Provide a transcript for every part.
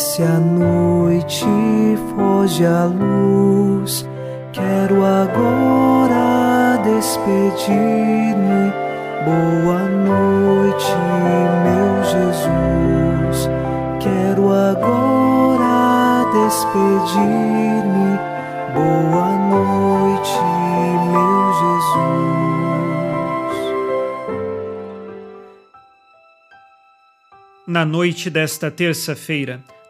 Desce a noite, foge a luz. Quero agora despedir-me. Boa noite, meu Jesus. Quero agora despedir-me. Boa noite, meu Jesus. Na noite desta terça-feira,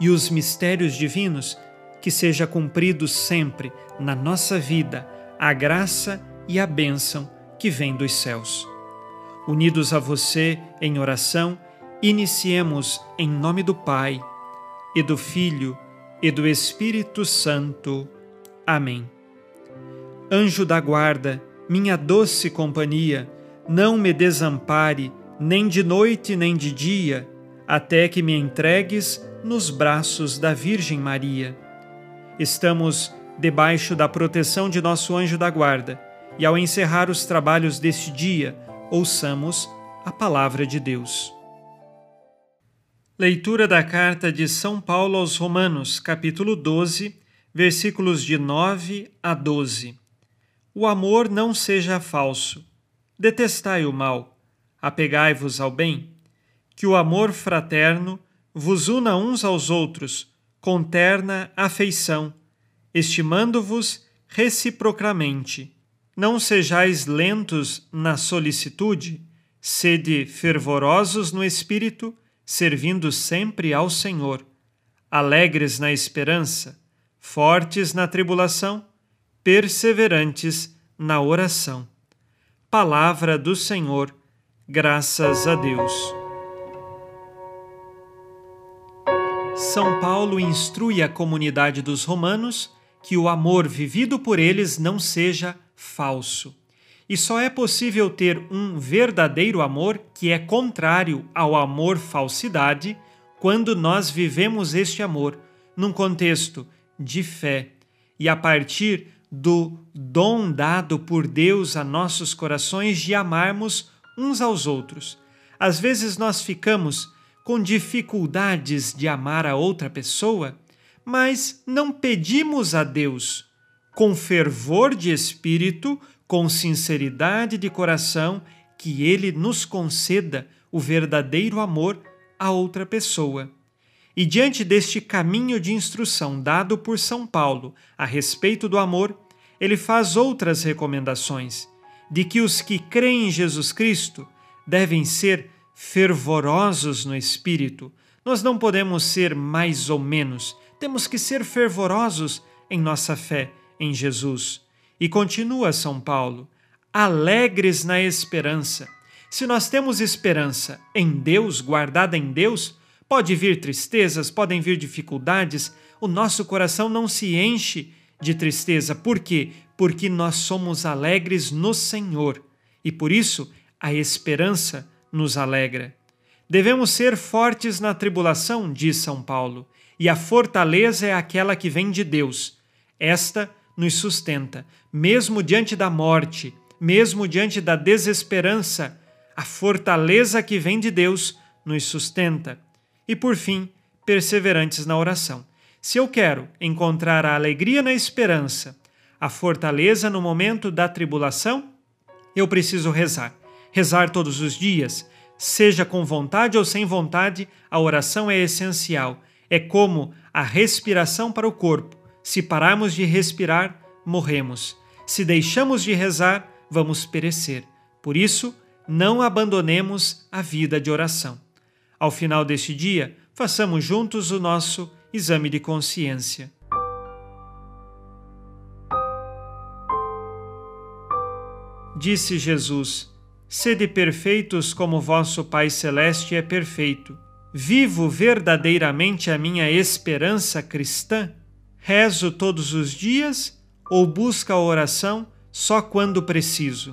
e os mistérios divinos, que seja cumprido sempre na nossa vida a graça e a bênção que vem dos céus. Unidos a você em oração, iniciemos em nome do Pai, e do Filho, e do Espírito Santo. Amém. Anjo da guarda, minha doce companhia, não me desampare, nem de noite nem de dia, até que me entregues nos braços da Virgem Maria. Estamos debaixo da proteção de nosso anjo da guarda, e ao encerrar os trabalhos deste dia, ouçamos a palavra de Deus. Leitura da carta de São Paulo aos Romanos, capítulo 12, versículos de 9 a 12. O amor não seja falso. Detestai o mal, apegai-vos ao bem. Que o amor fraterno vos una uns aos outros, com terna afeição, estimando-vos reciprocamente. Não sejais lentos na solicitude, sede fervorosos no espírito, servindo sempre ao Senhor, alegres na esperança, fortes na tribulação, perseverantes na oração. Palavra do Senhor, graças a Deus. São Paulo instrui a comunidade dos romanos que o amor vivido por eles não seja falso e só é possível ter um verdadeiro amor que é contrário ao amor falsidade quando nós vivemos este amor num contexto de fé e a partir do dom dado por Deus a nossos corações de amarmos uns aos outros. Às vezes nós ficamos com dificuldades de amar a outra pessoa, mas não pedimos a Deus com fervor de espírito com sinceridade de coração, que Ele nos conceda o verdadeiro amor a outra pessoa. E diante deste caminho de instrução dado por São Paulo a respeito do amor, ele faz outras recomendações, de que os que creem em Jesus Cristo devem ser fervorosos no espírito. Nós não podemos ser mais ou menos, temos que ser fervorosos em nossa fé em Jesus. E continua São Paulo, alegres na esperança. Se nós temos esperança em Deus, guardada em Deus, pode vir tristezas, podem vir dificuldades, o nosso coração não se enche de tristeza. Por quê? Porque nós somos alegres no Senhor e por isso a esperança nos alegra. Devemos ser fortes na tribulação, diz São Paulo, e a fortaleza é aquela que vem de Deus. Esta nos sustenta, mesmo diante da morte, mesmo diante da desesperança, a fortaleza que vem de Deus nos sustenta. E por fim, perseverantes na oração. Se eu quero encontrar a alegria na esperança, a fortaleza no momento da tribulação, eu preciso rezar. Rezar todos os dias, seja com vontade ou sem vontade, a oração é essencial. É como a respiração para o corpo se pararmos de respirar, morremos. Se deixamos de rezar, vamos perecer. Por isso, não abandonemos a vida de oração. Ao final deste dia, façamos juntos o nosso exame de consciência. Disse Jesus: Sede perfeitos como vosso Pai Celeste é perfeito. Vivo verdadeiramente a minha esperança cristã? Rezo todos os dias ou busco a oração só quando preciso?